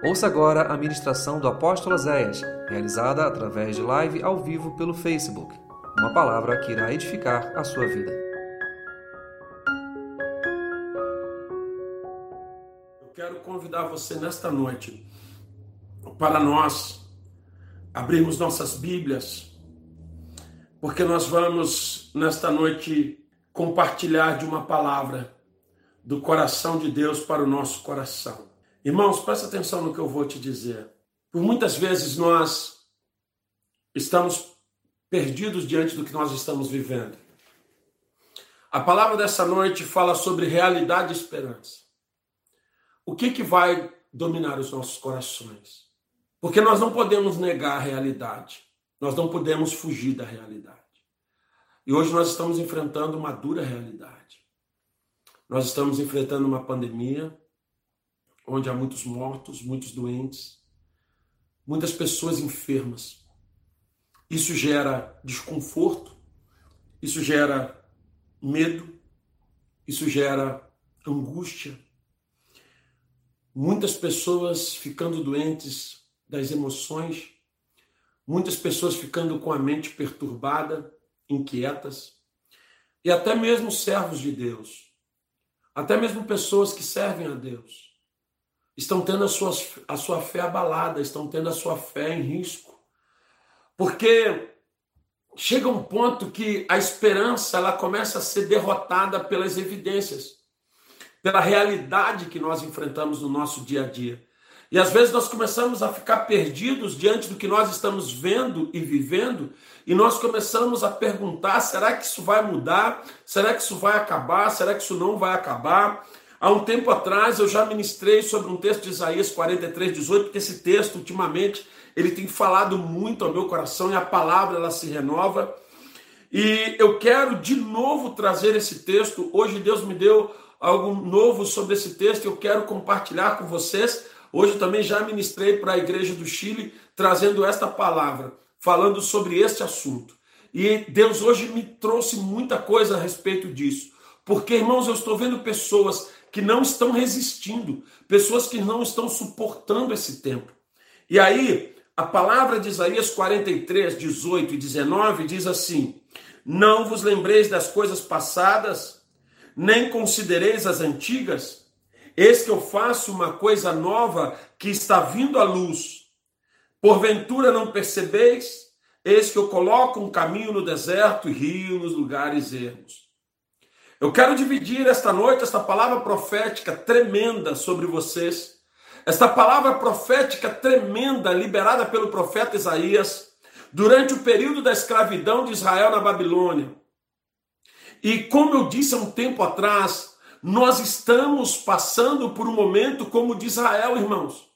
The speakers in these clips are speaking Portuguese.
Ouça agora a ministração do apóstolo Zéias, realizada através de live ao vivo pelo Facebook. Uma palavra que irá edificar a sua vida. Eu quero convidar você nesta noite para nós abrirmos nossas Bíblias, porque nós vamos nesta noite compartilhar de uma palavra do coração de Deus para o nosso coração. Irmãos, presta atenção no que eu vou te dizer. Por muitas vezes nós estamos perdidos diante do que nós estamos vivendo. A palavra dessa noite fala sobre realidade e esperança. O que, que vai dominar os nossos corações? Porque nós não podemos negar a realidade, nós não podemos fugir da realidade. E hoje nós estamos enfrentando uma dura realidade. Nós estamos enfrentando uma pandemia onde há muitos mortos, muitos doentes, muitas pessoas enfermas. Isso gera desconforto, isso gera medo, isso gera angústia. Muitas pessoas ficando doentes das emoções, muitas pessoas ficando com a mente perturbada, inquietas, e até mesmo servos de Deus até mesmo pessoas que servem a Deus estão tendo a sua, a sua fé abalada, estão tendo a sua fé em risco. Porque chega um ponto que a esperança ela começa a ser derrotada pelas evidências, pela realidade que nós enfrentamos no nosso dia a dia. E às vezes nós começamos a ficar perdidos diante do que nós estamos vendo e vivendo, e nós começamos a perguntar: será que isso vai mudar? Será que isso vai acabar? Será que isso não vai acabar? Há um tempo atrás eu já ministrei sobre um texto de Isaías 43, 18, porque esse texto, ultimamente, ele tem falado muito ao meu coração e a palavra ela se renova. E eu quero de novo trazer esse texto. Hoje Deus me deu algo novo sobre esse texto eu quero compartilhar com vocês Hoje também já ministrei para a igreja do Chile, trazendo esta palavra, falando sobre este assunto. E Deus hoje me trouxe muita coisa a respeito disso. Porque, irmãos, eu estou vendo pessoas que não estão resistindo, pessoas que não estão suportando esse tempo. E aí, a palavra de Isaías 43, 18 e 19 diz assim: Não vos lembreis das coisas passadas, nem considereis as antigas. Eis que eu faço uma coisa nova que está vindo à luz. Porventura não percebeis? Eis que eu coloco um caminho no deserto e rio nos lugares ermos. Eu quero dividir esta noite esta palavra profética tremenda sobre vocês. Esta palavra profética tremenda liberada pelo profeta Isaías durante o período da escravidão de Israel na Babilônia. E como eu disse há um tempo atrás, nós estamos passando por um momento como de Israel, irmãos.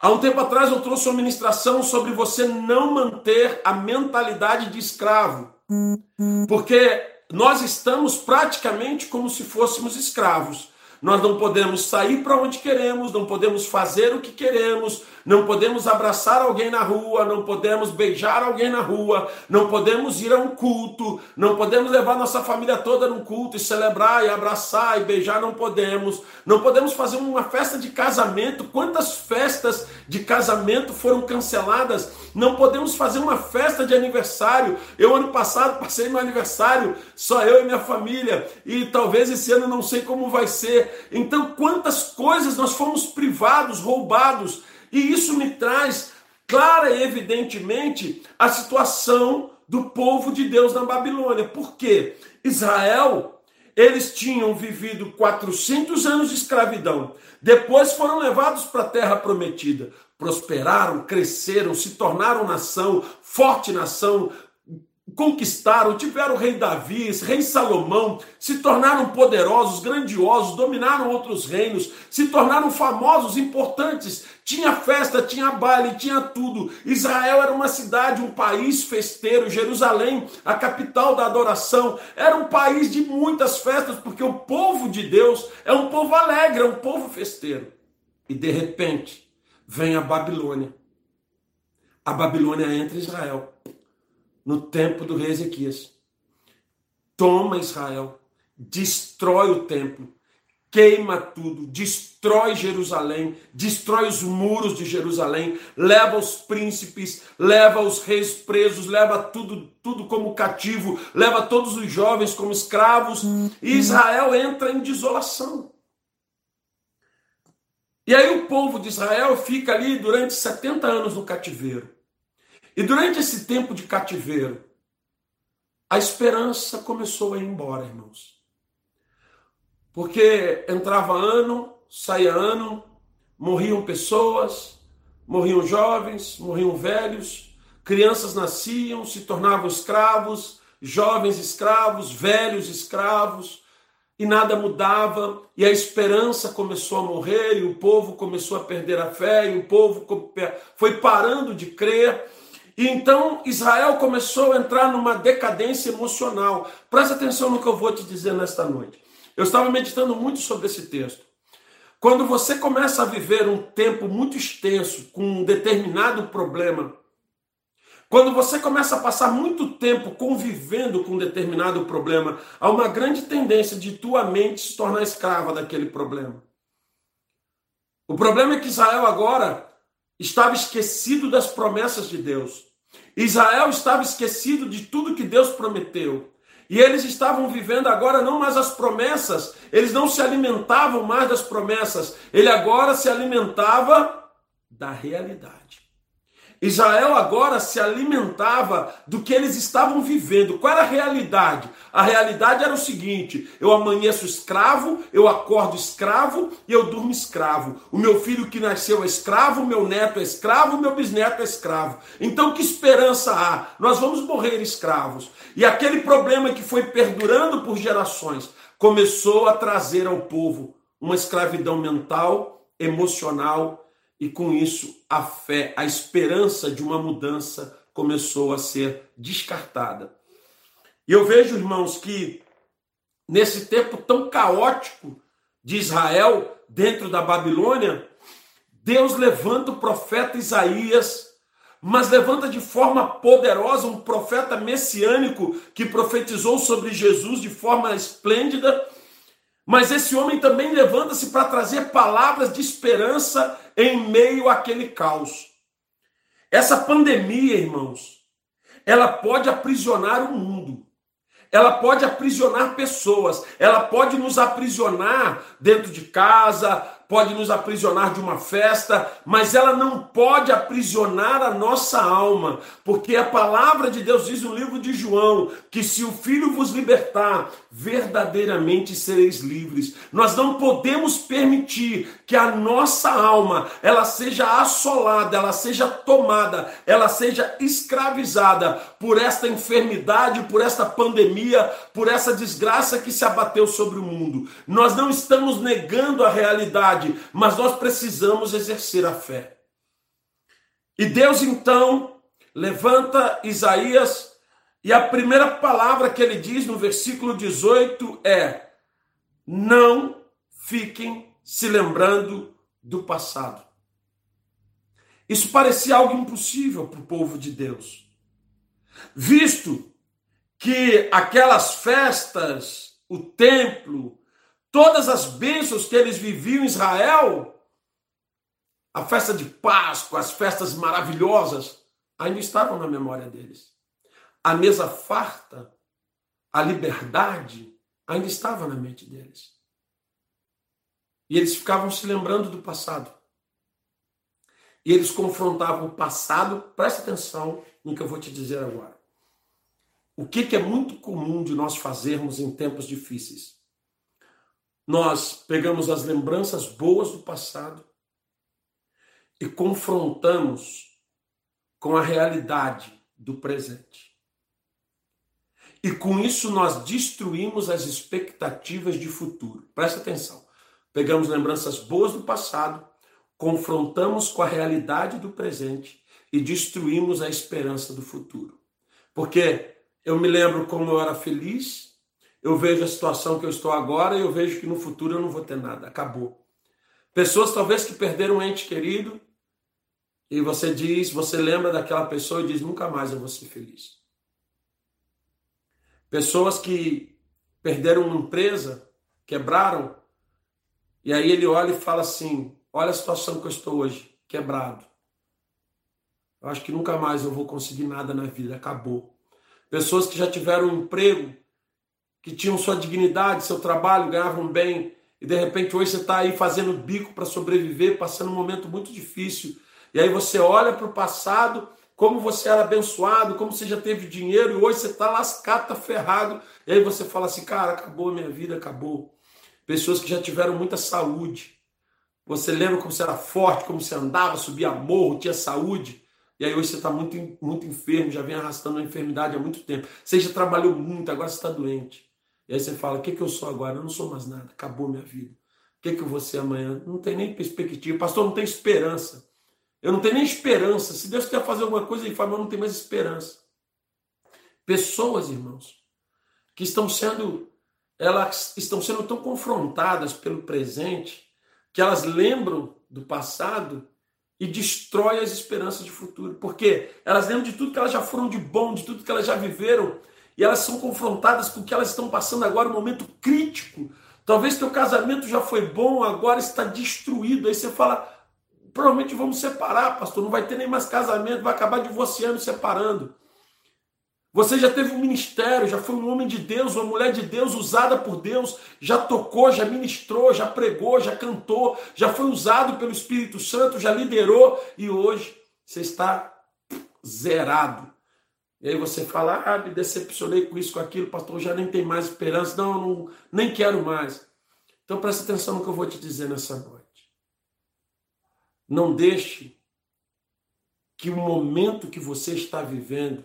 Há um tempo atrás eu trouxe uma ministração sobre você não manter a mentalidade de escravo. Porque nós estamos praticamente como se fôssemos escravos. Nós não podemos sair para onde queremos, não podemos fazer o que queremos, não podemos abraçar alguém na rua, não podemos beijar alguém na rua, não podemos ir a um culto, não podemos levar nossa família toda num culto e celebrar e abraçar e beijar, não podemos. Não podemos fazer uma festa de casamento. Quantas festas de casamento foram canceladas? Não podemos fazer uma festa de aniversário. Eu ano passado passei meu aniversário, só eu e minha família, e talvez esse ano não sei como vai ser. Então, quantas coisas nós fomos privados, roubados, e isso me traz clara e evidentemente a situação do povo de Deus na Babilônia. Por quê? Israel, eles tinham vivido 400 anos de escravidão, depois foram levados para a terra prometida, prosperaram, cresceram, se tornaram nação, forte nação, conquistaram, tiveram o rei Davi, rei Salomão, se tornaram poderosos, grandiosos, dominaram outros reinos, se tornaram famosos, importantes. Tinha festa, tinha baile, tinha tudo. Israel era uma cidade, um país festeiro. Jerusalém, a capital da adoração, era um país de muitas festas, porque o povo de Deus é um povo alegre, é um povo festeiro. E de repente, vem a Babilônia. A Babilônia entra em Israel no tempo do rei Ezequias. Toma Israel, destrói o templo, queima tudo, destrói Jerusalém, destrói os muros de Jerusalém, leva os príncipes, leva os reis presos, leva tudo, tudo como cativo, leva todos os jovens como escravos, e Israel entra em desolação. E aí o povo de Israel fica ali durante 70 anos no cativeiro. E durante esse tempo de cativeiro, a esperança começou a ir embora, irmãos. Porque entrava ano, saía ano, morriam pessoas, morriam jovens, morriam velhos, crianças nasciam, se tornavam escravos, jovens escravos, velhos escravos, e nada mudava, e a esperança começou a morrer, e o povo começou a perder a fé, e o povo foi parando de crer. E então Israel começou a entrar numa decadência emocional. Presta atenção no que eu vou te dizer nesta noite. Eu estava meditando muito sobre esse texto. Quando você começa a viver um tempo muito extenso com um determinado problema, quando você começa a passar muito tempo convivendo com um determinado problema, há uma grande tendência de tua mente se tornar escrava daquele problema. O problema é que Israel agora estava esquecido das promessas de Deus. Israel estava esquecido de tudo que Deus prometeu. E eles estavam vivendo agora não mais as promessas, eles não se alimentavam mais das promessas, ele agora se alimentava da realidade. Israel agora se alimentava do que eles estavam vivendo. Qual era a realidade? A realidade era o seguinte: eu amanheço escravo, eu acordo escravo e eu durmo escravo. O meu filho que nasceu é escravo, meu neto é escravo, meu bisneto é escravo. Então que esperança há? Nós vamos morrer escravos. E aquele problema que foi perdurando por gerações começou a trazer ao povo uma escravidão mental, emocional e com isso a fé, a esperança de uma mudança começou a ser descartada. E eu vejo, irmãos, que nesse tempo tão caótico de Israel dentro da Babilônia, Deus levanta o profeta Isaías, mas levanta de forma poderosa um profeta messiânico que profetizou sobre Jesus de forma esplêndida. Mas esse homem também levanta-se para trazer palavras de esperança em meio àquele caos. Essa pandemia, irmãos, ela pode aprisionar o mundo. Ela pode aprisionar pessoas, ela pode nos aprisionar dentro de casa, pode nos aprisionar de uma festa, mas ela não pode aprisionar a nossa alma, porque a palavra de Deus diz no livro de João que se o Filho vos libertar, verdadeiramente sereis livres. Nós não podemos permitir que a nossa alma ela seja assolada, ela seja tomada, ela seja escravizada por esta enfermidade, por esta pandemia, por essa desgraça que se abateu sobre o mundo. Nós não estamos negando a realidade verdade, mas nós precisamos exercer a fé. E Deus então levanta Isaías, e a primeira palavra que ele diz no versículo 18 é: Não fiquem se lembrando do passado. Isso parecia algo impossível para o povo de Deus, visto que aquelas festas, o templo, todas as bênçãos que eles viviam em Israel, a festa de Páscoa, as festas maravilhosas, ainda estavam na memória deles. A mesa farta, a liberdade, ainda estava na mente deles. E eles ficavam se lembrando do passado. E eles confrontavam o passado, presta atenção no que eu vou te dizer agora. O que, que é muito comum de nós fazermos em tempos difíceis? Nós pegamos as lembranças boas do passado e confrontamos com a realidade do presente. E com isso nós destruímos as expectativas de futuro. Presta atenção. Pegamos lembranças boas do passado, confrontamos com a realidade do presente e destruímos a esperança do futuro. Porque eu me lembro como eu era feliz eu vejo a situação que eu estou agora e eu vejo que no futuro eu não vou ter nada. Acabou. Pessoas talvez que perderam um ente querido e você diz, você lembra daquela pessoa e diz: nunca mais eu vou ser feliz. Pessoas que perderam uma empresa, quebraram E aí ele olha e fala assim: Olha a situação que eu estou hoje, quebrado. Eu acho que nunca mais eu vou conseguir nada na vida, acabou. Pessoas que já tiveram um emprego, que tinham sua dignidade, seu trabalho, ganhavam bem, e de repente hoje você está aí fazendo bico para sobreviver, passando um momento muito difícil. E aí você olha para o passado, como você era abençoado, como você já teve dinheiro, e hoje você está lascado, está ferrado. E aí você fala assim, cara, acabou a minha vida, acabou. Pessoas que já tiveram muita saúde. Você lembra como você era forte, como você andava, subia morro, tinha saúde. E aí hoje você está muito, muito enfermo, já vem arrastando a enfermidade há muito tempo. Você já trabalhou muito, agora você está doente. E aí você fala, o que, que eu sou agora? Eu não sou mais nada, acabou minha vida. O que, que eu vou ser amanhã? Não tem nem perspectiva. Pastor, não tem esperança. Eu não tenho nem esperança. Se Deus quer fazer alguma coisa, ele fala, mas não tem mais esperança. Pessoas, irmãos, que estão sendo, elas estão sendo tão confrontadas pelo presente, que elas lembram do passado e destrói as esperanças de futuro. Porque elas lembram de tudo que elas já foram de bom, de tudo que elas já viveram, e elas são confrontadas com o que elas estão passando agora, um momento crítico. Talvez teu casamento já foi bom, agora está destruído. Aí você fala, provavelmente vamos separar, pastor. Não vai ter nem mais casamento, vai acabar divorciando, separando. Você já teve um ministério, já foi um homem de Deus, uma mulher de Deus usada por Deus, já tocou, já ministrou, já pregou, já cantou, já foi usado pelo Espírito Santo, já liderou e hoje você está zerado. E aí você fala, ah, me decepcionei com isso, com aquilo, pastor, já nem tem mais esperança, não, não nem quero mais. Então presta atenção no que eu vou te dizer nessa noite. Não deixe que o momento que você está vivendo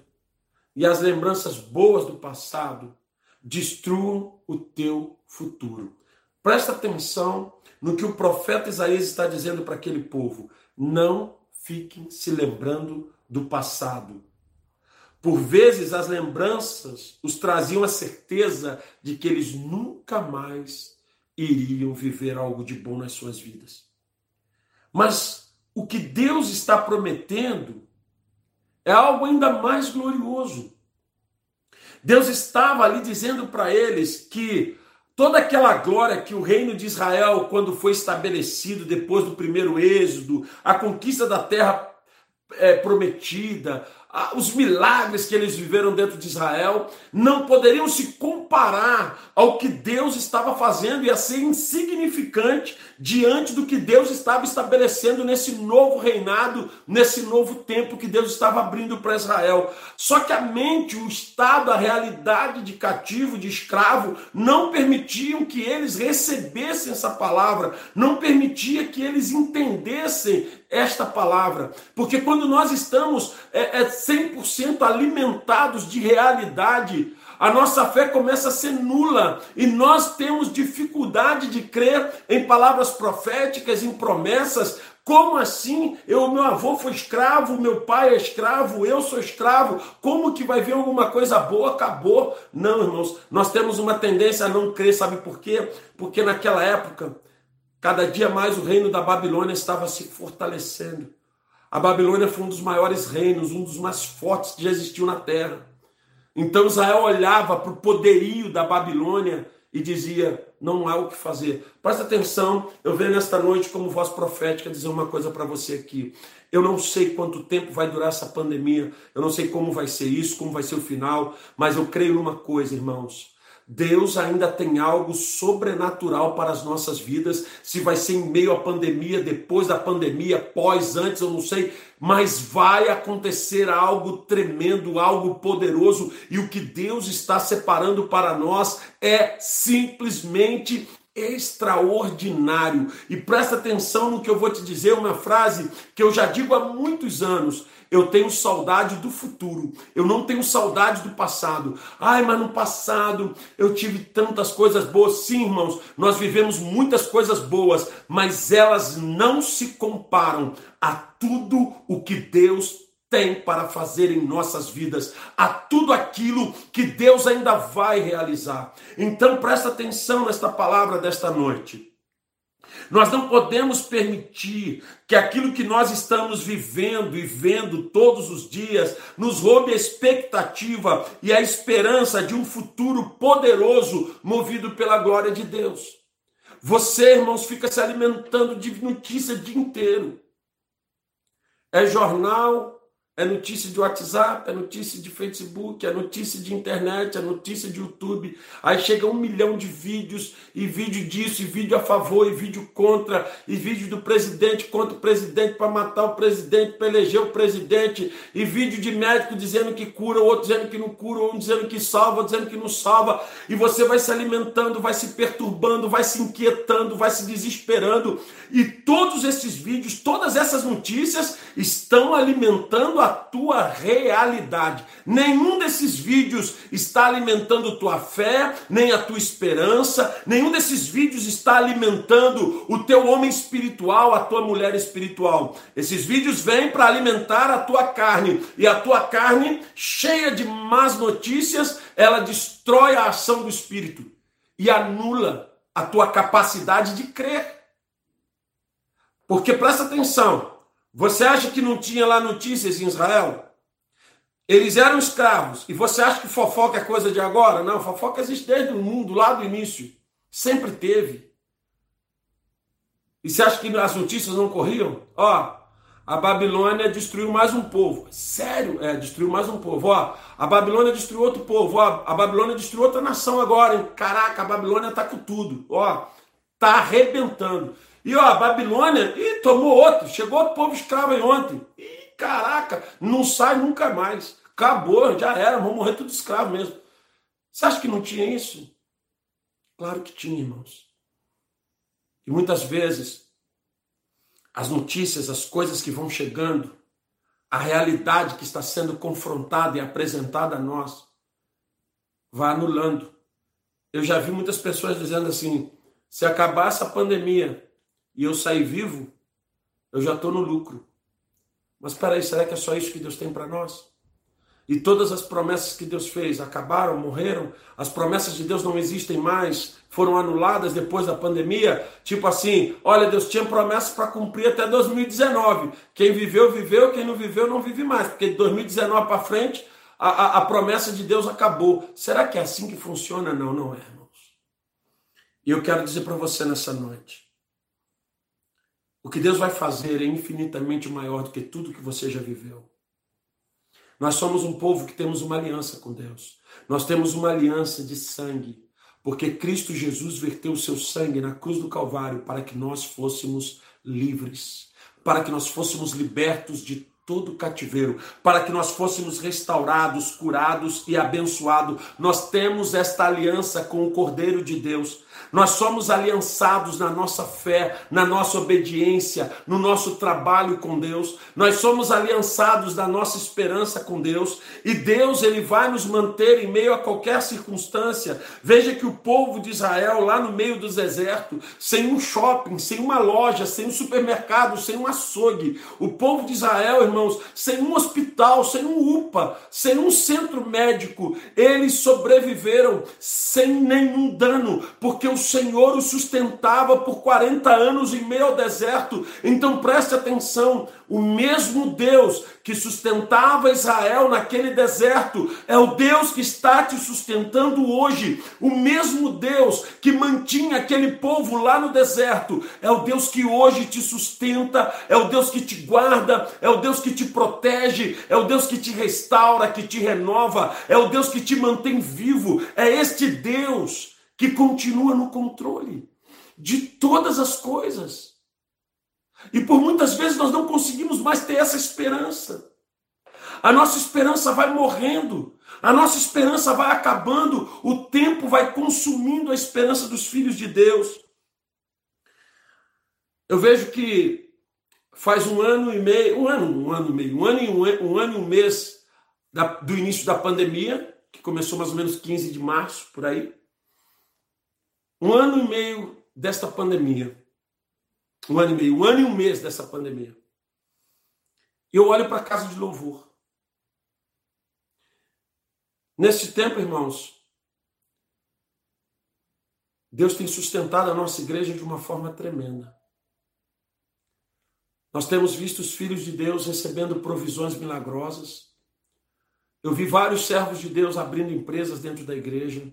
e as lembranças boas do passado destruam o teu futuro. Presta atenção no que o profeta Isaías está dizendo para aquele povo. Não fiquem se lembrando do passado. Por vezes as lembranças os traziam a certeza de que eles nunca mais iriam viver algo de bom nas suas vidas. Mas o que Deus está prometendo é algo ainda mais glorioso. Deus estava ali dizendo para eles que toda aquela glória que o reino de Israel, quando foi estabelecido depois do primeiro êxodo, a conquista da terra é, prometida, os milagres que eles viveram dentro de Israel não poderiam se comparar ao que Deus estava fazendo e a ser insignificante diante do que Deus estava estabelecendo nesse novo reinado, nesse novo tempo que Deus estava abrindo para Israel. Só que a mente, o estado, a realidade de cativo, de escravo, não permitiam que eles recebessem essa palavra, não permitia que eles entendessem esta palavra. Porque quando nós estamos é, é 100% alimentados de realidade, a nossa fé começa a ser nula e nós temos dificuldade de crer em palavras proféticas, em promessas. Como assim? Eu, meu avô foi escravo, meu pai é escravo, eu sou escravo. Como que vai vir alguma coisa boa? Acabou. Não, irmãos, nós temos uma tendência a não crer, sabe por quê? Porque naquela época, cada dia mais o reino da Babilônia estava se fortalecendo. A Babilônia foi um dos maiores reinos, um dos mais fortes que já existiu na terra. Então Israel olhava para o poderio da Babilônia e dizia: não há o que fazer. Presta atenção, eu venho nesta noite, como voz profética, dizer uma coisa para você aqui. Eu não sei quanto tempo vai durar essa pandemia, eu não sei como vai ser isso, como vai ser o final, mas eu creio numa coisa, irmãos. Deus ainda tem algo sobrenatural para as nossas vidas. Se vai ser em meio à pandemia, depois da pandemia, pós, antes, eu não sei, mas vai acontecer algo tremendo, algo poderoso, e o que Deus está separando para nós é simplesmente extraordinário. E presta atenção no que eu vou te dizer, uma frase que eu já digo há muitos anos. Eu tenho saudade do futuro. Eu não tenho saudade do passado. Ai, mas no passado eu tive tantas coisas boas. Sim, irmãos, nós vivemos muitas coisas boas, mas elas não se comparam a tudo o que Deus tem para fazer em nossas vidas, a tudo aquilo que Deus ainda vai realizar. Então presta atenção nesta palavra desta noite. Nós não podemos permitir que aquilo que nós estamos vivendo e vendo todos os dias nos roube a expectativa e a esperança de um futuro poderoso movido pela glória de Deus. Você, irmãos, fica se alimentando de notícia o dia inteiro. É jornal, é notícia de WhatsApp, é notícia de Facebook, é notícia de internet, é notícia de YouTube. Aí chega um milhão de vídeos, e vídeo disso, e vídeo a favor, e vídeo contra, e vídeo do presidente contra o presidente para matar o presidente, para eleger o presidente, e vídeo de médico dizendo que cura, outro dizendo que não cura, um dizendo que salva, dizendo que não salva. E você vai se alimentando, vai se perturbando, vai se inquietando, vai se desesperando. E todos esses vídeos, todas essas notícias estão alimentando a tua realidade. Nenhum desses vídeos está alimentando tua fé, nem a tua esperança, nenhum desses vídeos está alimentando o teu homem espiritual, a tua mulher espiritual. Esses vídeos vêm para alimentar a tua carne, e a tua carne, cheia de más notícias, ela destrói a ação do espírito e anula a tua capacidade de crer. Porque presta atenção, você acha que não tinha lá notícias em Israel? Eles eram escravos. E você acha que fofoca é coisa de agora? Não, fofoca existe desde o mundo, lá do início. Sempre teve. E você acha que as notícias não corriam? Ó, a Babilônia destruiu mais um povo. Sério? É, destruiu mais um povo. Ó, a Babilônia destruiu outro povo. Ó, a Babilônia destruiu outra nação agora, hein? Caraca, a Babilônia tá com tudo. Ó, tá arrebentando. E ó, a Babilônia, e tomou outro, chegou outro povo escravo aí ontem. E caraca, não sai nunca mais. Acabou, já era, vão morrer tudo escravo mesmo. Você acha que não tinha isso? Claro que tinha, irmãos. E muitas vezes as notícias, as coisas que vão chegando, a realidade que está sendo confrontada e apresentada a nós, vai anulando. Eu já vi muitas pessoas dizendo assim: se acabar essa pandemia, e eu sair vivo, eu já estou no lucro. Mas peraí, será que é só isso que Deus tem para nós? E todas as promessas que Deus fez acabaram, morreram? As promessas de Deus não existem mais? Foram anuladas depois da pandemia? Tipo assim, olha, Deus tinha promessas para cumprir até 2019. Quem viveu, viveu, quem não viveu, não vive mais. Porque de 2019 para frente, a, a, a promessa de Deus acabou. Será que é assim que funciona? Não, não é, irmãos. E eu quero dizer para você nessa noite o que Deus vai fazer é infinitamente maior do que tudo que você já viveu. Nós somos um povo que temos uma aliança com Deus. Nós temos uma aliança de sangue, porque Cristo Jesus verteu o seu sangue na cruz do Calvário para que nós fôssemos livres, para que nós fôssemos libertos de todo cativeiro, para que nós fôssemos restaurados, curados e abençoados. Nós temos esta aliança com o Cordeiro de Deus. Nós somos aliançados na nossa fé, na nossa obediência, no nosso trabalho com Deus. Nós somos aliançados na nossa esperança com Deus. E Deus, ele vai nos manter em meio a qualquer circunstância. Veja que o povo de Israel, lá no meio do deserto, sem um shopping, sem uma loja, sem um supermercado, sem um açougue. O povo de Israel, irmãos, sem um hospital, sem um UPA, sem um centro médico, eles sobreviveram sem nenhum dano, porque o Senhor o sustentava por 40 anos em meio ao deserto. Então preste atenção: o mesmo Deus que sustentava Israel naquele deserto é o Deus que está te sustentando hoje. O mesmo Deus que mantinha aquele povo lá no deserto é o Deus que hoje te sustenta, é o Deus que te guarda, é o Deus que te protege, é o Deus que te restaura, que te renova, é o Deus que te mantém vivo. É este Deus que continua no controle de todas as coisas. E por muitas vezes nós não conseguimos mais ter essa esperança. A nossa esperança vai morrendo, a nossa esperança vai acabando, o tempo vai consumindo a esperança dos filhos de Deus. Eu vejo que faz um ano e meio, um ano, um ano e meio, um ano e um, um ano e um mês da, do início da pandemia, que começou mais ou menos 15 de março, por aí. Um ano e meio desta pandemia. Um ano e meio, um ano e um mês dessa pandemia. Eu olho para a casa de louvor. Nesse tempo, irmãos, Deus tem sustentado a nossa igreja de uma forma tremenda. Nós temos visto os filhos de Deus recebendo provisões milagrosas. Eu vi vários servos de Deus abrindo empresas dentro da igreja.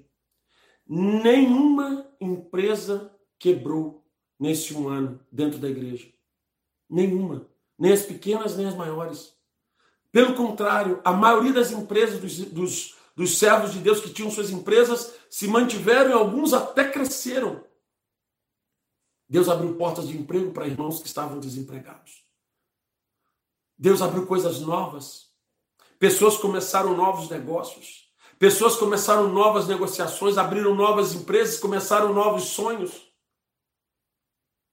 Nenhuma empresa quebrou nesse um ano dentro da igreja. Nenhuma. Nem as pequenas, nem as maiores. Pelo contrário, a maioria das empresas, dos, dos, dos servos de Deus que tinham suas empresas, se mantiveram e alguns até cresceram. Deus abriu portas de emprego para irmãos que estavam desempregados. Deus abriu coisas novas. Pessoas começaram novos negócios. Pessoas começaram novas negociações, abriram novas empresas, começaram novos sonhos.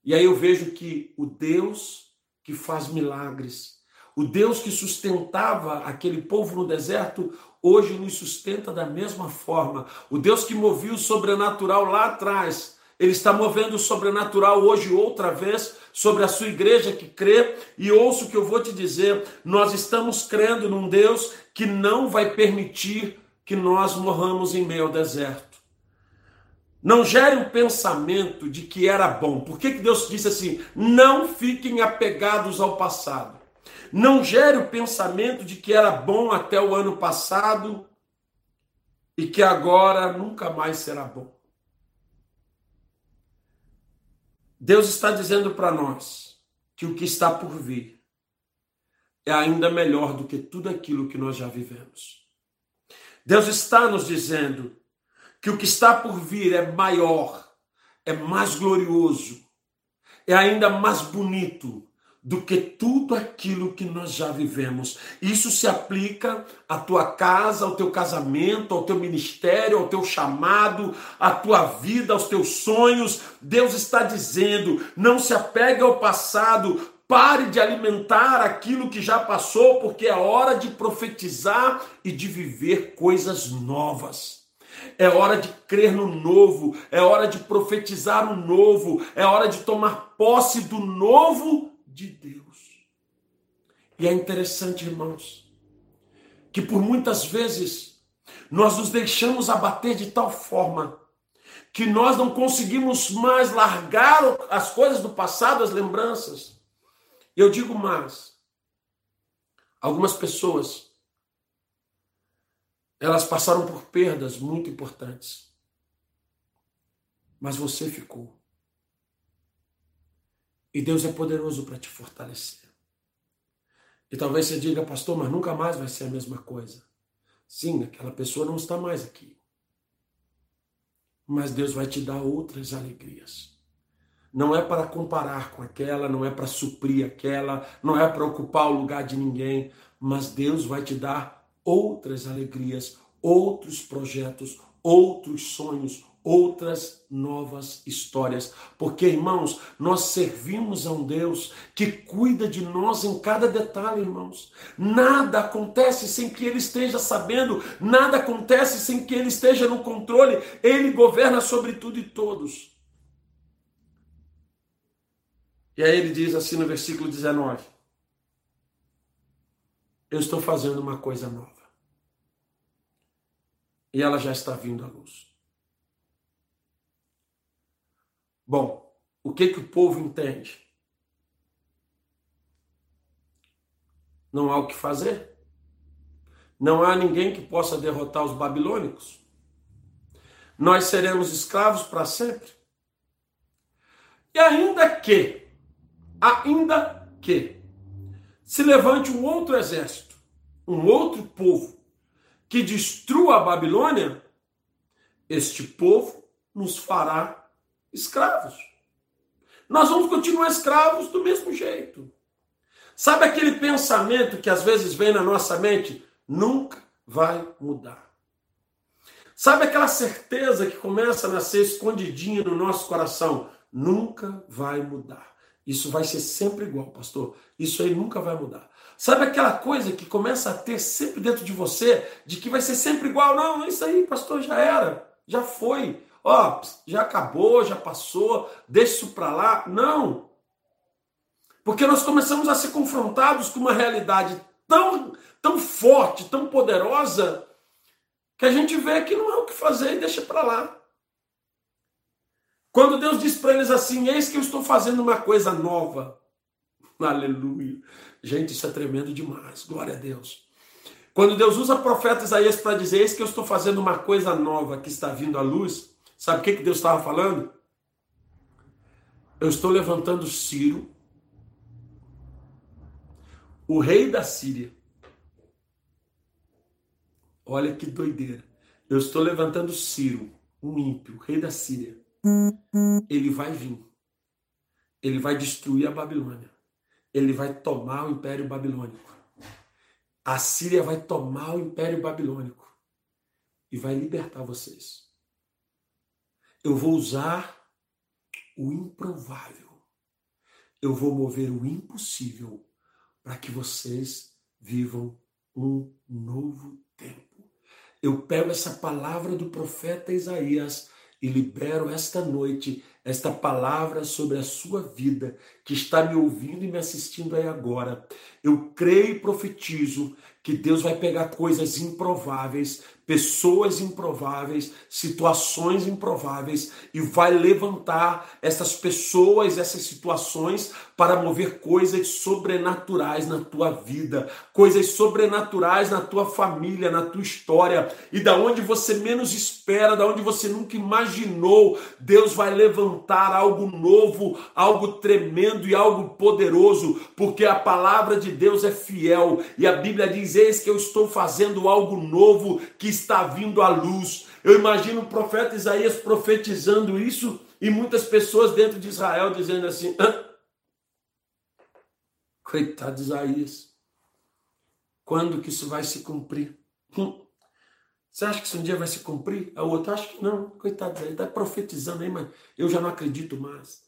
E aí eu vejo que o Deus que faz milagres, o Deus que sustentava aquele povo no deserto, hoje nos sustenta da mesma forma. O Deus que movia o sobrenatural lá atrás, ele está movendo o sobrenatural hoje outra vez sobre a sua igreja que crê. E ouço o que eu vou te dizer: nós estamos crendo num Deus que não vai permitir que nós morramos em meio ao deserto. Não gere um pensamento de que era bom. Por que, que Deus disse assim? Não fiquem apegados ao passado. Não gere o pensamento de que era bom até o ano passado e que agora nunca mais será bom. Deus está dizendo para nós que o que está por vir é ainda melhor do que tudo aquilo que nós já vivemos. Deus está nos dizendo que o que está por vir é maior, é mais glorioso, é ainda mais bonito do que tudo aquilo que nós já vivemos. Isso se aplica à tua casa, ao teu casamento, ao teu ministério, ao teu chamado, à tua vida, aos teus sonhos. Deus está dizendo: não se apegue ao passado, Pare de alimentar aquilo que já passou, porque é hora de profetizar e de viver coisas novas. É hora de crer no novo, é hora de profetizar o novo, é hora de tomar posse do novo de Deus. E é interessante, irmãos, que por muitas vezes nós nos deixamos abater de tal forma que nós não conseguimos mais largar as coisas do passado, as lembranças eu digo mais. Algumas pessoas elas passaram por perdas muito importantes. Mas você ficou. E Deus é poderoso para te fortalecer. E talvez você diga, pastor, mas nunca mais vai ser a mesma coisa. Sim, aquela pessoa não está mais aqui. Mas Deus vai te dar outras alegrias não é para comparar com aquela, não é para suprir aquela, não é para ocupar o lugar de ninguém, mas Deus vai te dar outras alegrias, outros projetos, outros sonhos, outras novas histórias. Porque, irmãos, nós servimos a um Deus que cuida de nós em cada detalhe, irmãos. Nada acontece sem que Ele esteja sabendo, nada acontece sem que Ele esteja no controle. Ele governa sobre tudo e todos. E aí ele diz assim no versículo 19: Eu estou fazendo uma coisa nova. E ela já está vindo à luz. Bom, o que que o povo entende? Não há o que fazer? Não há ninguém que possa derrotar os babilônicos? Nós seremos escravos para sempre? E ainda que ainda que se levante um outro exército, um outro povo, que destrua a Babilônia, este povo nos fará escravos. Nós vamos continuar escravos do mesmo jeito. Sabe aquele pensamento que às vezes vem na nossa mente? Nunca vai mudar. Sabe aquela certeza que começa a nascer escondidinha no nosso coração? Nunca vai mudar. Isso vai ser sempre igual, pastor. Isso aí nunca vai mudar. Sabe aquela coisa que começa a ter sempre dentro de você, de que vai ser sempre igual? Não, isso aí, pastor, já era, já foi. Ó, já acabou, já passou, deixa isso para lá. Não. Porque nós começamos a ser confrontados com uma realidade tão, tão forte, tão poderosa, que a gente vê que não é o que fazer e deixa para lá. Quando Deus diz para eles assim: Eis que eu estou fazendo uma coisa nova. Aleluia. Gente, isso é tremendo demais. Glória a Deus. Quando Deus usa o profeta Isaías para dizer: Eis que eu estou fazendo uma coisa nova que está vindo à luz. Sabe o que, que Deus estava falando? Eu estou levantando Ciro, o rei da Síria. Olha que doideira. Eu estou levantando Ciro, um ímpio, rei da Síria. Ele vai vir. Ele vai destruir a Babilônia. Ele vai tomar o Império Babilônico. A Síria vai tomar o Império Babilônico e vai libertar vocês. Eu vou usar o improvável. Eu vou mover o impossível para que vocês vivam um novo tempo. Eu pego essa palavra do profeta Isaías e libero esta noite esta palavra sobre a sua vida, que está me ouvindo e me assistindo aí agora. Eu creio e profetizo que Deus vai pegar coisas improváveis, pessoas improváveis, situações improváveis e vai levantar essas pessoas, essas situações para mover coisas sobrenaturais na tua vida, coisas sobrenaturais na tua família, na tua história. E da onde você menos espera, da onde você nunca imaginou, Deus vai levantar algo novo, algo tremendo e algo poderoso, porque a palavra de Deus é fiel. E a Bíblia diz: "Eis que eu estou fazendo algo novo que está vindo à luz". Eu imagino o profeta Isaías profetizando isso e muitas pessoas dentro de Israel dizendo assim: Hã? Coitado de Isaías. Quando que isso vai se cumprir? Hum. Você acha que isso um dia vai se cumprir? A outra acha que não. Coitado de Isaías, está profetizando aí, mas eu já não acredito mais.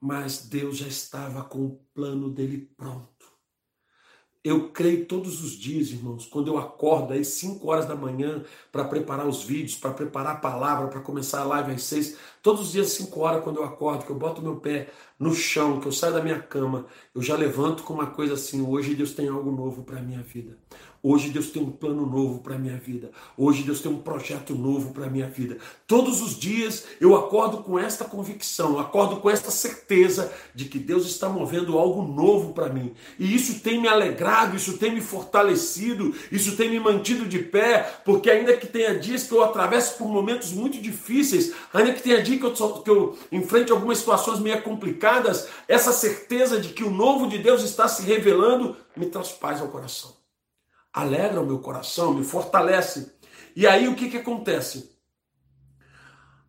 Mas Deus já estava com o plano dele pronto. Eu creio todos os dias, irmãos, quando eu acordo às 5 horas da manhã para preparar os vídeos, para preparar a palavra, para começar a live às 6, todos os dias às 5 horas quando eu acordo, que eu boto meu pé no chão, que eu saio da minha cama, eu já levanto com uma coisa assim, hoje Deus tem algo novo para a minha vida. Hoje Deus tem um plano novo para a minha vida. Hoje Deus tem um projeto novo para a minha vida. Todos os dias eu acordo com esta convicção, acordo com esta certeza de que Deus está movendo algo novo para mim. E isso tem me alegrado, isso tem me fortalecido, isso tem me mantido de pé, porque ainda que tenha dias que eu atravesso por momentos muito difíceis, ainda que tenha dias que eu, que eu enfrente algumas situações meio complicadas, essa certeza de que o novo de Deus está se revelando me traz paz ao coração alegra o meu coração, me fortalece. E aí o que, que acontece?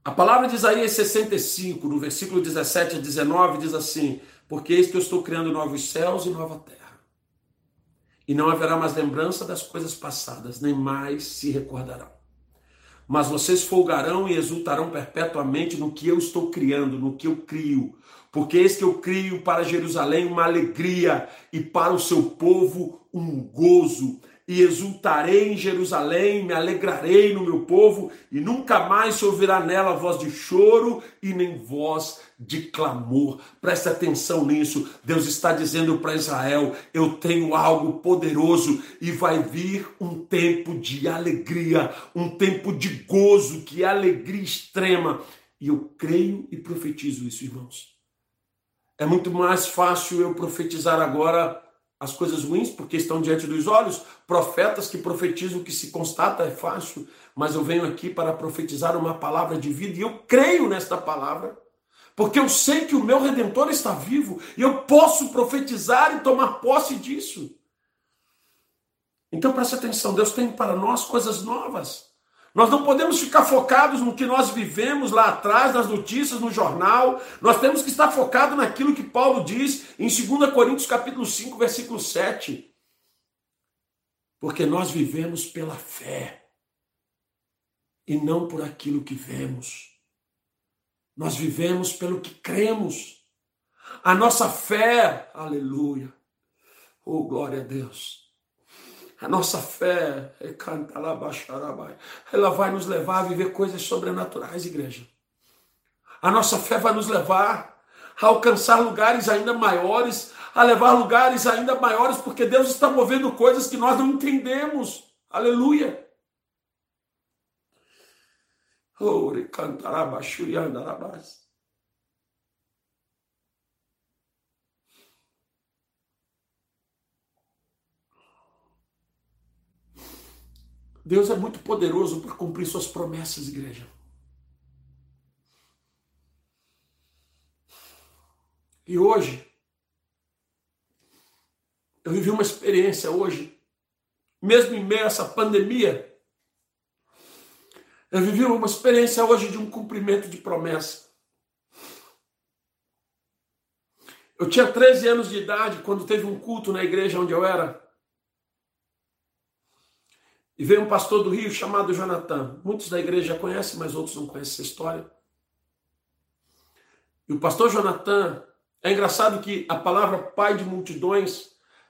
A palavra de Isaías 65, no versículo 17 a 19, diz assim: Porque eis que eu estou criando novos céus e nova terra. E não haverá mais lembrança das coisas passadas, nem mais se recordarão. Mas vocês folgarão e exultarão perpetuamente no que eu estou criando, no que eu crio. Porque eis que eu crio para Jerusalém uma alegria e para o seu povo um gozo e exultarei em Jerusalém, me alegrarei no meu povo, e nunca mais se ouvirá nela voz de choro e nem voz de clamor. Preste atenção nisso. Deus está dizendo para Israel: eu tenho algo poderoso e vai vir um tempo de alegria, um tempo de gozo, que é alegria extrema. E eu creio e profetizo isso, irmãos. É muito mais fácil eu profetizar agora as coisas ruins, porque estão diante dos olhos. Profetas que profetizam que se constata é fácil, mas eu venho aqui para profetizar uma palavra de vida e eu creio nesta palavra, porque eu sei que o meu redentor está vivo e eu posso profetizar e tomar posse disso. Então preste atenção, Deus tem para nós coisas novas. Nós não podemos ficar focados no que nós vivemos lá atrás, nas notícias, no jornal. Nós temos que estar focado naquilo que Paulo diz em 2 Coríntios capítulo 5, versículo 7. Porque nós vivemos pela fé e não por aquilo que vemos. Nós vivemos pelo que cremos. A nossa fé, aleluia. Oh, glória a Deus a nossa fé, ela vai nos levar a viver coisas sobrenaturais, igreja. A nossa fé vai nos levar a alcançar lugares ainda maiores, a levar lugares ainda maiores, porque Deus está movendo coisas que nós não entendemos. Aleluia. Ore cantará, Deus é muito poderoso para cumprir suas promessas, igreja. E hoje, eu vivi uma experiência hoje, mesmo em meio a essa pandemia, eu vivi uma experiência hoje de um cumprimento de promessa. Eu tinha 13 anos de idade quando teve um culto na igreja onde eu era. E veio um pastor do Rio chamado Jonathan. Muitos da igreja conhecem, mas outros não conhecem essa história. E o pastor Jonathan, é engraçado que a palavra pai de multidões,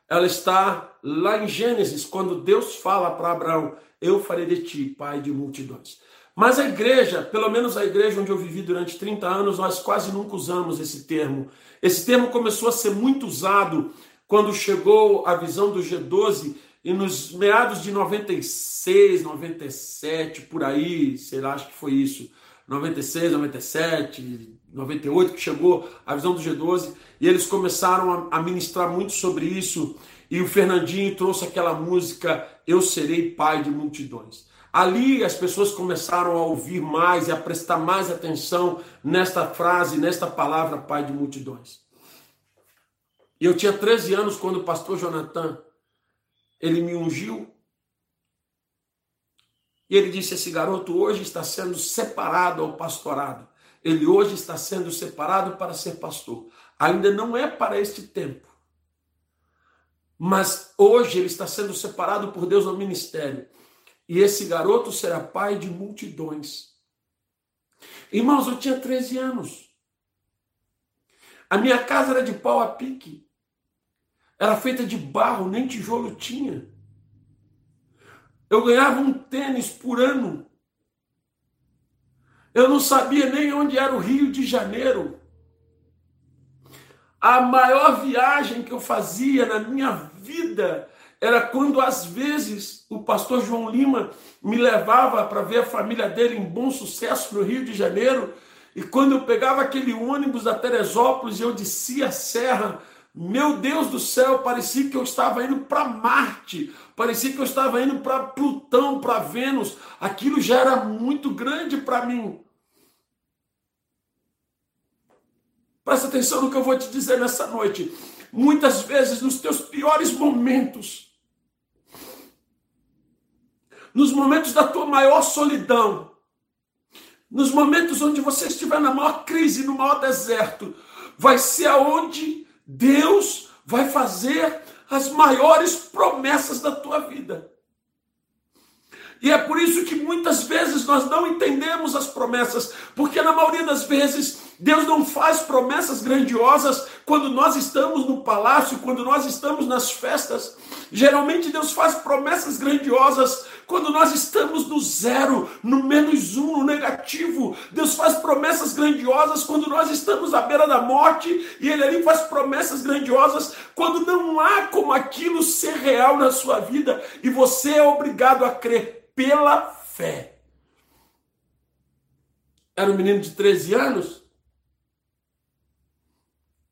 ela está lá em Gênesis, quando Deus fala para Abraão: Eu farei de ti pai de multidões. Mas a igreja, pelo menos a igreja onde eu vivi durante 30 anos, nós quase nunca usamos esse termo. Esse termo começou a ser muito usado quando chegou a visão do G12 e nos meados de 96, 97, por aí, sei lá, acho que foi isso, 96, 97, 98, que chegou a visão do G12, e eles começaram a ministrar muito sobre isso, e o Fernandinho trouxe aquela música Eu Serei Pai de Multidões. Ali as pessoas começaram a ouvir mais e a prestar mais atenção nesta frase, nesta palavra, Pai de multidões. E eu tinha 13 anos quando o pastor Jonathan, ele me ungiu. E ele disse: Esse garoto hoje está sendo separado ao pastorado. Ele hoje está sendo separado para ser pastor. Ainda não é para este tempo. Mas hoje ele está sendo separado por Deus ao ministério e esse garoto será pai de multidões. Irmãos, eu tinha 13 anos. A minha casa era de pau a pique. Era feita de barro, nem tijolo tinha. Eu ganhava um tênis por ano. Eu não sabia nem onde era o Rio de Janeiro. A maior viagem que eu fazia na minha vida era quando às vezes o pastor João Lima me levava para ver a família dele em bom sucesso no Rio de Janeiro, e quando eu pegava aquele ônibus da Teresópolis e eu descia a serra, meu Deus do céu, parecia que eu estava indo para Marte, parecia que eu estava indo para Plutão, para Vênus. Aquilo já era muito grande para mim. Presta atenção no que eu vou te dizer nessa noite. Muitas vezes, nos teus piores momentos, nos momentos da tua maior solidão, nos momentos onde você estiver na maior crise, no maior deserto, vai ser aonde Deus vai fazer as maiores promessas da tua vida. E é por isso que muitas vezes nós não entendemos as promessas, porque na maioria das vezes Deus não faz promessas grandiosas quando nós estamos no palácio, quando nós estamos nas festas. Geralmente Deus faz promessas grandiosas quando nós estamos no zero, no menos um, no negativo. Deus faz promessas grandiosas quando nós estamos à beira da morte, e Ele ali faz promessas grandiosas quando não há como aquilo ser real na sua vida e você é obrigado a crer pela fé. Era um menino de 13 anos.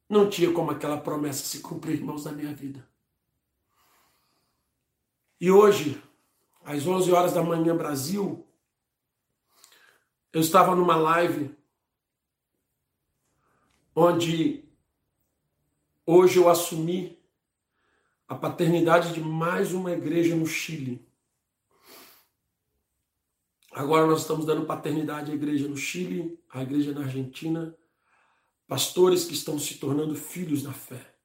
Não tinha como aquela promessa se cumprir, irmãos, na minha vida. E hoje, às 11 horas da manhã, Brasil, eu estava numa live onde hoje eu assumi a paternidade de mais uma igreja no Chile. Agora nós estamos dando paternidade à igreja no Chile, à igreja na Argentina, pastores que estão se tornando filhos da fé.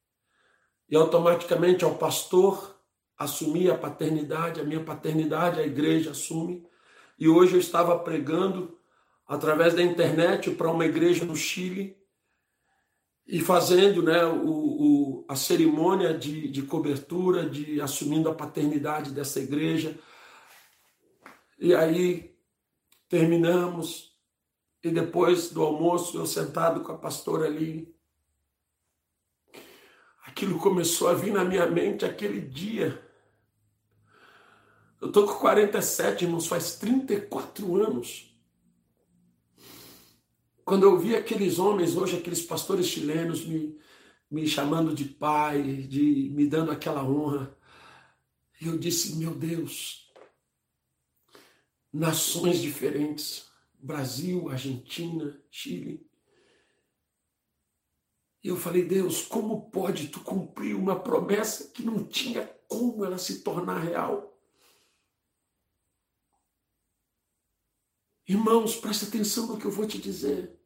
E automaticamente ao pastor assumir a paternidade, a minha paternidade, a igreja assume. E hoje eu estava pregando através da internet para uma igreja no Chile e fazendo né, o, o, a cerimônia de, de cobertura, de assumindo a paternidade dessa igreja. E aí Terminamos e depois do almoço, eu sentado com a pastora ali, aquilo começou a vir na minha mente aquele dia. Eu tô com 47, irmãos, faz 34 anos. Quando eu vi aqueles homens hoje, aqueles pastores chilenos me, me chamando de pai, de me dando aquela honra, eu disse: meu Deus, nações diferentes Brasil, Argentina, Chile. E eu falei, Deus, como pode tu cumprir uma promessa que não tinha como ela se tornar real? Irmãos, preste atenção no que eu vou te dizer.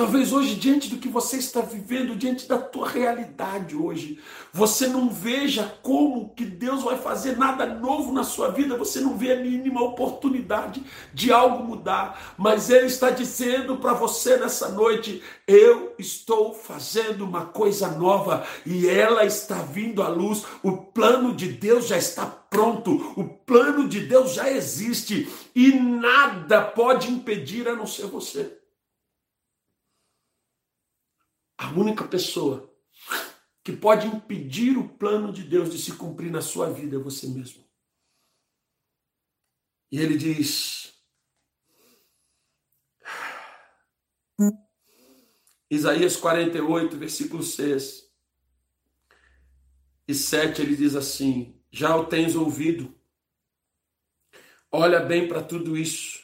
Talvez hoje, diante do que você está vivendo, diante da tua realidade hoje, você não veja como que Deus vai fazer nada novo na sua vida, você não vê a mínima oportunidade de algo mudar, mas Ele está dizendo para você nessa noite: eu estou fazendo uma coisa nova e ela está vindo à luz. O plano de Deus já está pronto, o plano de Deus já existe e nada pode impedir a não ser você. A única pessoa que pode impedir o plano de Deus de se cumprir na sua vida é você mesmo. E ele diz: Isaías 48, versículo 6 e 7, ele diz assim: Já o tens ouvido, olha bem para tudo isso,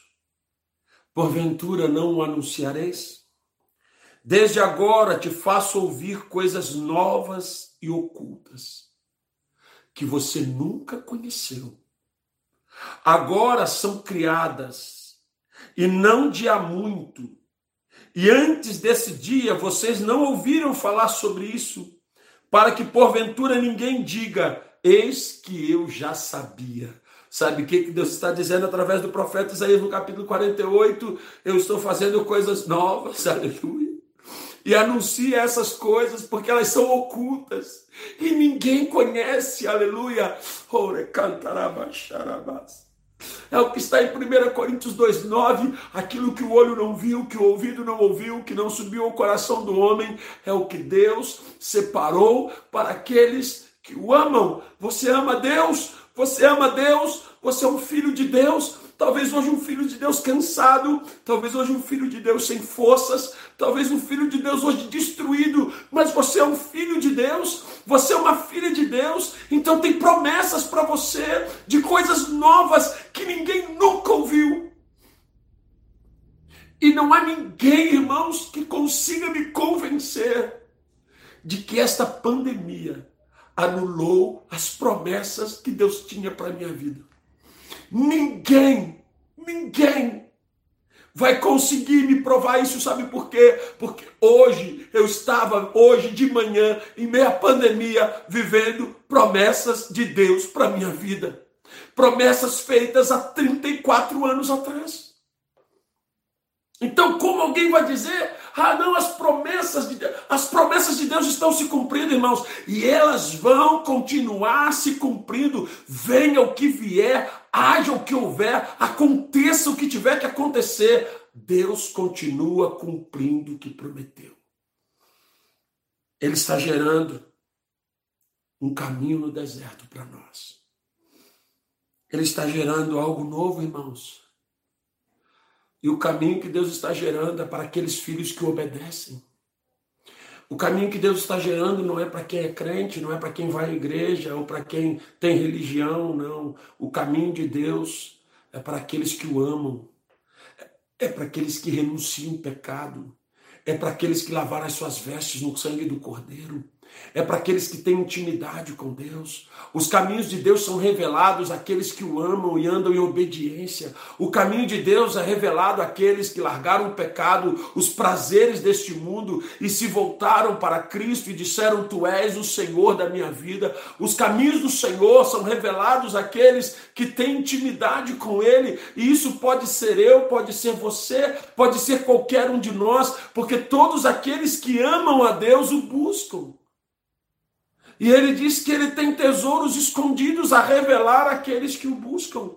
porventura não o anunciareis? Desde agora te faço ouvir coisas novas e ocultas que você nunca conheceu. Agora são criadas e não de há muito. E antes desse dia vocês não ouviram falar sobre isso, para que porventura ninguém diga: Eis que eu já sabia. Sabe o que Deus está dizendo através do profeta Isaías no capítulo 48? Eu estou fazendo coisas novas, aleluia e anuncia essas coisas porque elas são ocultas e ninguém conhece, aleluia. É o que está em 1 Coríntios 2,9: aquilo que o olho não viu, que o ouvido não ouviu, que não subiu ao coração do homem, é o que Deus separou para aqueles que o amam. Você ama Deus? Você ama Deus? Você é um filho de Deus? Talvez hoje um filho de Deus cansado, talvez hoje um filho de Deus sem forças, talvez um filho de Deus hoje destruído, mas você é um filho de Deus, você é uma filha de Deus, então tem promessas para você de coisas novas que ninguém nunca ouviu. E não há ninguém, irmãos, que consiga me convencer de que esta pandemia anulou as promessas que Deus tinha para minha vida. Ninguém, ninguém vai conseguir me provar isso, sabe por quê? Porque hoje eu estava, hoje de manhã, em meia pandemia, vivendo promessas de Deus para minha vida. Promessas feitas há 34 anos atrás. Então, como alguém vai dizer, ah, não, as promessas de Deus, as promessas de Deus estão se cumprindo, irmãos, e elas vão continuar se cumprindo, venha o que vier, haja o que houver, aconteça o que tiver que acontecer, Deus continua cumprindo o que prometeu. Ele está gerando um caminho no deserto para nós. Ele está gerando algo novo, irmãos. E o caminho que Deus está gerando é para aqueles filhos que obedecem. O caminho que Deus está gerando não é para quem é crente, não é para quem vai à igreja ou para quem tem religião, não. O caminho de Deus é para aqueles que o amam, é para aqueles que renunciam ao pecado, é para aqueles que lavaram as suas vestes no sangue do Cordeiro, é para aqueles que têm intimidade com Deus. Os caminhos de Deus são revelados àqueles que o amam e andam em obediência. O caminho de Deus é revelado àqueles que largaram o pecado, os prazeres deste mundo e se voltaram para Cristo e disseram: Tu és o Senhor da minha vida. Os caminhos do Senhor são revelados àqueles que têm intimidade com Ele. E isso pode ser eu, pode ser você, pode ser qualquer um de nós, porque todos aqueles que amam a Deus o buscam. E ele diz que ele tem tesouros escondidos a revelar àqueles que o buscam.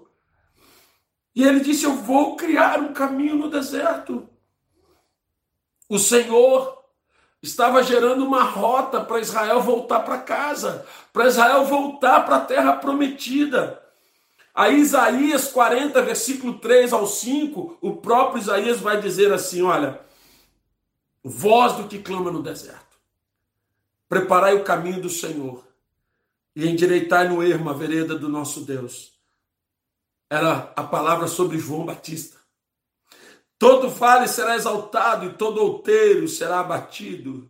E ele disse: Eu vou criar um caminho no deserto. O Senhor estava gerando uma rota para Israel voltar para casa, para Israel voltar para a terra prometida. Aí Isaías 40, versículo 3 ao 5, o próprio Isaías vai dizer assim: Olha, voz do que clama no deserto. Preparai o caminho do Senhor e endireitai no ermo a vereda do nosso Deus. Era a palavra sobre João Batista. Todo vale será exaltado e todo outeiro será abatido.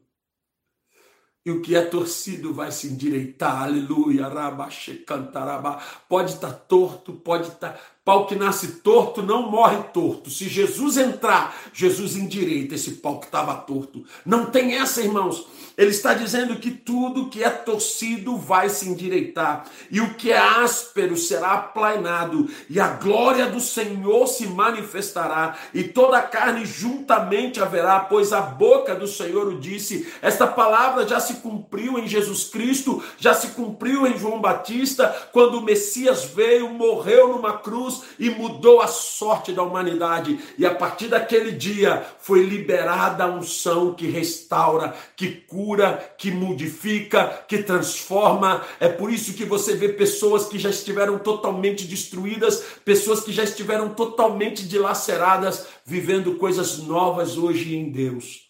E o que é torcido vai se endireitar, aleluia, rabaxe, cantarabá. Pode estar tá torto, pode estar. Pau que nasce torto não morre torto. Se Jesus entrar, Jesus endireita esse pau que estava torto. Não tem essa, irmãos. Ele está dizendo que tudo que é torcido vai se endireitar, e o que é áspero será aplainado, e a glória do Senhor se manifestará, e toda a carne juntamente haverá, pois a boca do Senhor o disse. Esta palavra já se cumpriu em Jesus Cristo, já se cumpriu em João Batista, quando o Messias veio, morreu numa cruz e mudou a sorte da humanidade, e a partir daquele dia foi liberada a unção que restaura, que cura que modifica, que transforma. É por isso que você vê pessoas que já estiveram totalmente destruídas, pessoas que já estiveram totalmente dilaceradas, vivendo coisas novas hoje em Deus.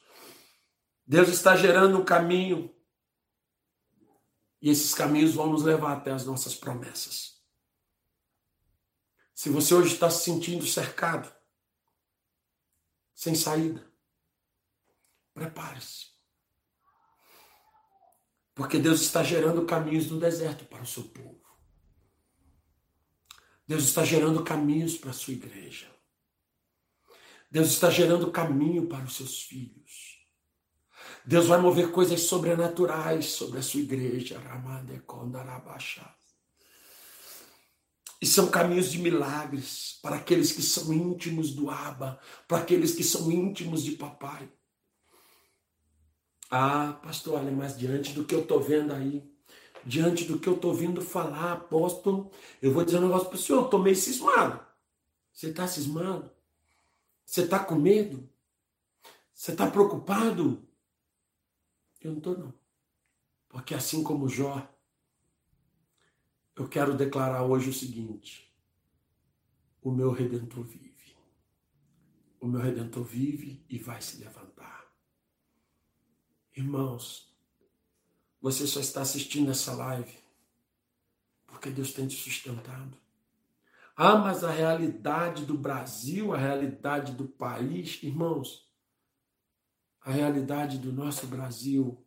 Deus está gerando um caminho e esses caminhos vão nos levar até as nossas promessas. Se você hoje está se sentindo cercado, sem saída, prepare-se. Porque Deus está gerando caminhos no deserto para o seu povo. Deus está gerando caminhos para a sua igreja. Deus está gerando caminho para os seus filhos. Deus vai mover coisas sobrenaturais sobre a sua igreja. E são caminhos de milagres para aqueles que são íntimos do Abba, para aqueles que são íntimos de papai. Ah, pastor, olha, mas diante do que eu estou vendo aí, diante do que eu estou ouvindo falar, apóstolo, eu vou dizer um negócio para o senhor, eu estou meio cismado. Você está cismado? Você está com medo? Você está preocupado? Eu não estou, não. Porque assim como Jó, eu quero declarar hoje o seguinte: o meu redentor vive. O meu redentor vive e vai se levantar. Irmãos, você só está assistindo essa live porque Deus tem te sustentado. Ah, mas a realidade do Brasil, a realidade do país, irmãos, a realidade do nosso Brasil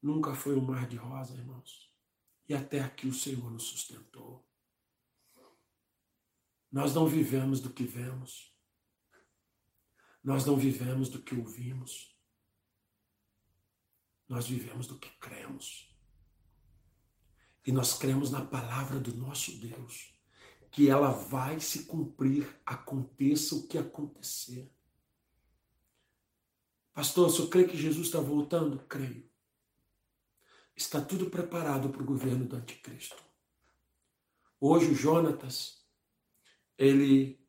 nunca foi um mar de rosa, irmãos. E até aqui o Senhor nos sustentou. Nós não vivemos do que vemos. Nós não vivemos do que ouvimos. Nós vivemos do que cremos. E nós cremos na palavra do nosso Deus, que ela vai se cumprir, aconteça o que acontecer. Pastor, eu crê que Jesus está voltando? Creio. Está tudo preparado para o governo do anticristo. Hoje o Jonatas, ele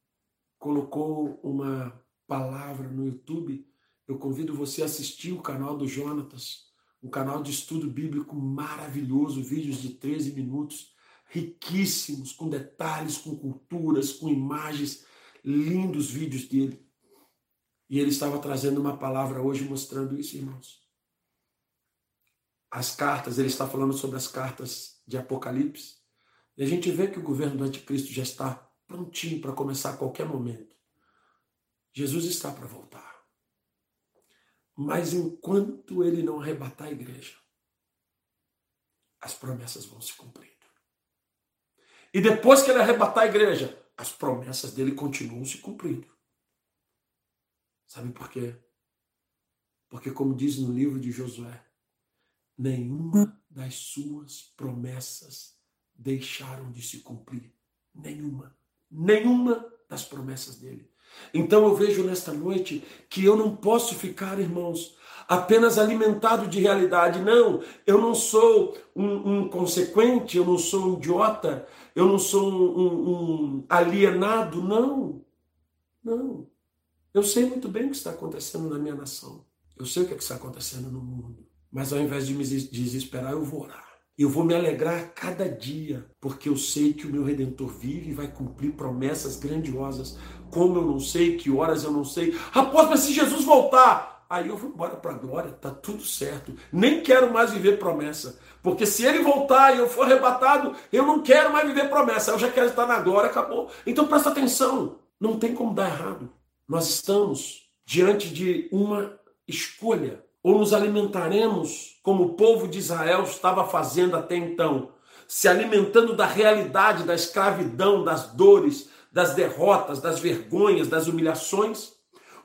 colocou uma palavra no YouTube. Eu convido você a assistir o canal do Jonatas um canal de estudo bíblico maravilhoso, vídeos de 13 minutos, riquíssimos, com detalhes, com culturas, com imagens, lindos vídeos dele. E ele estava trazendo uma palavra hoje mostrando isso, irmãos. As cartas, ele está falando sobre as cartas de Apocalipse. E a gente vê que o governo do anticristo já está prontinho para começar a qualquer momento. Jesus está para voltar. Mas enquanto ele não arrebatar a igreja, as promessas vão se cumprindo. E depois que ele arrebatar a igreja, as promessas dele continuam se cumprindo. Sabe por quê? Porque, como diz no livro de Josué, nenhuma das suas promessas deixaram de se cumprir. Nenhuma. Nenhuma das promessas dele. Então eu vejo nesta noite que eu não posso ficar, irmãos, apenas alimentado de realidade. Não, eu não sou um, um consequente, eu não sou um idiota, eu não sou um, um, um alienado. Não, não. Eu sei muito bem o que está acontecendo na minha nação. Eu sei o que, é que está acontecendo no mundo. Mas ao invés de me desesperar, eu vou orar. Eu vou me alegrar cada dia, porque eu sei que o meu Redentor vive e vai cumprir promessas grandiosas. Como eu não sei, que horas eu não sei. Após, mas se Jesus voltar, aí eu vou embora para a glória, tá tudo certo. Nem quero mais viver promessa, porque se ele voltar e eu for arrebatado, eu não quero mais viver promessa. Eu já quero estar na glória, acabou. Então presta atenção. Não tem como dar errado. Nós estamos diante de uma escolha. Ou nos alimentaremos como o povo de Israel estava fazendo até então, se alimentando da realidade da escravidão, das dores, das derrotas, das vergonhas, das humilhações,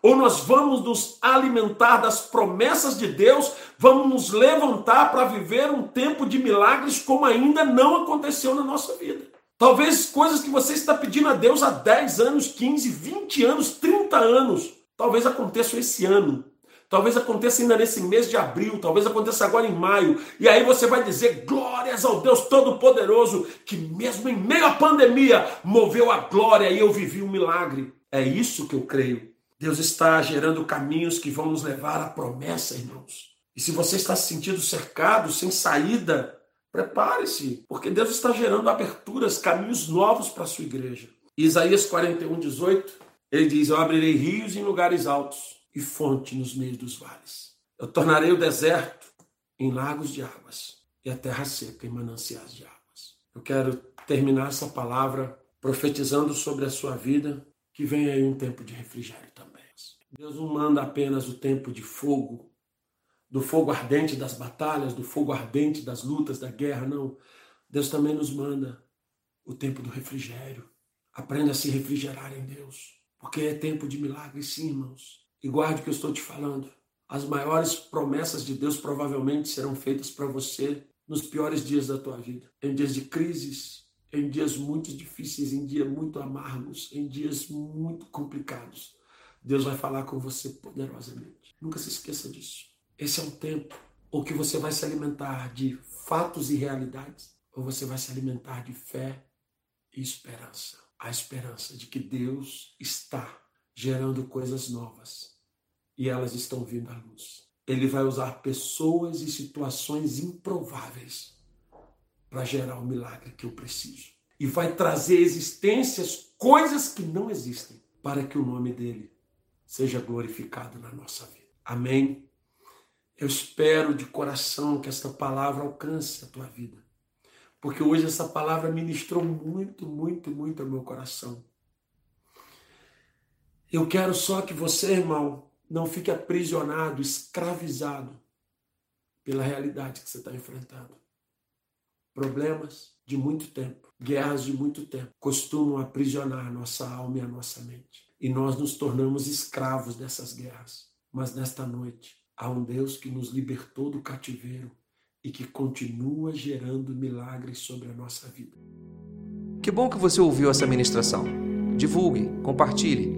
ou nós vamos nos alimentar das promessas de Deus, vamos nos levantar para viver um tempo de milagres como ainda não aconteceu na nossa vida. Talvez coisas que você está pedindo a Deus há 10 anos, 15, 20 anos, 30 anos, talvez aconteçam esse ano. Talvez aconteça ainda nesse mês de abril, talvez aconteça agora em maio. E aí você vai dizer glórias ao Deus Todo-Poderoso, que mesmo em meio à pandemia moveu a glória e eu vivi um milagre. É isso que eu creio. Deus está gerando caminhos que vão nos levar à promessa, irmãos. E se você está se sentindo cercado, sem saída, prepare-se, porque Deus está gerando aberturas, caminhos novos para a sua igreja. Isaías 41, 18, ele diz: Eu abrirei rios em lugares altos e fonte nos meios dos vales. Eu tornarei o deserto em lagos de águas e a terra seca em mananciais de águas. Eu quero terminar essa palavra profetizando sobre a sua vida que vem aí um tempo de refrigério também. Deus não manda apenas o tempo de fogo, do fogo ardente das batalhas, do fogo ardente das lutas, da guerra, não. Deus também nos manda o tempo do refrigério. Aprenda a se refrigerar em Deus, porque é tempo de milagres, sim, irmãos. E guarde o que eu estou te falando. As maiores promessas de Deus provavelmente serão feitas para você nos piores dias da tua vida, em dias de crises, em dias muito difíceis, em dias muito amargos, em dias muito complicados. Deus vai falar com você poderosamente. Nunca se esqueça disso. Esse é um tempo ou que você vai se alimentar de fatos e realidades, ou você vai se alimentar de fé e esperança. A esperança de que Deus está gerando coisas novas e elas estão vindo à luz. Ele vai usar pessoas e situações improváveis para gerar o milagre que eu preciso. E vai trazer existências, coisas que não existem, para que o nome dele seja glorificado na nossa vida. Amém? Eu espero de coração que esta palavra alcance a tua vida. Porque hoje essa palavra ministrou muito, muito, muito ao meu coração. Eu quero só que você, irmão, não fique aprisionado, escravizado pela realidade que você está enfrentando. Problemas de muito tempo, guerras de muito tempo, costumam aprisionar a nossa alma e a nossa mente. E nós nos tornamos escravos dessas guerras. Mas nesta noite, há um Deus que nos libertou do cativeiro e que continua gerando milagres sobre a nossa vida. Que bom que você ouviu essa ministração. Divulgue, compartilhe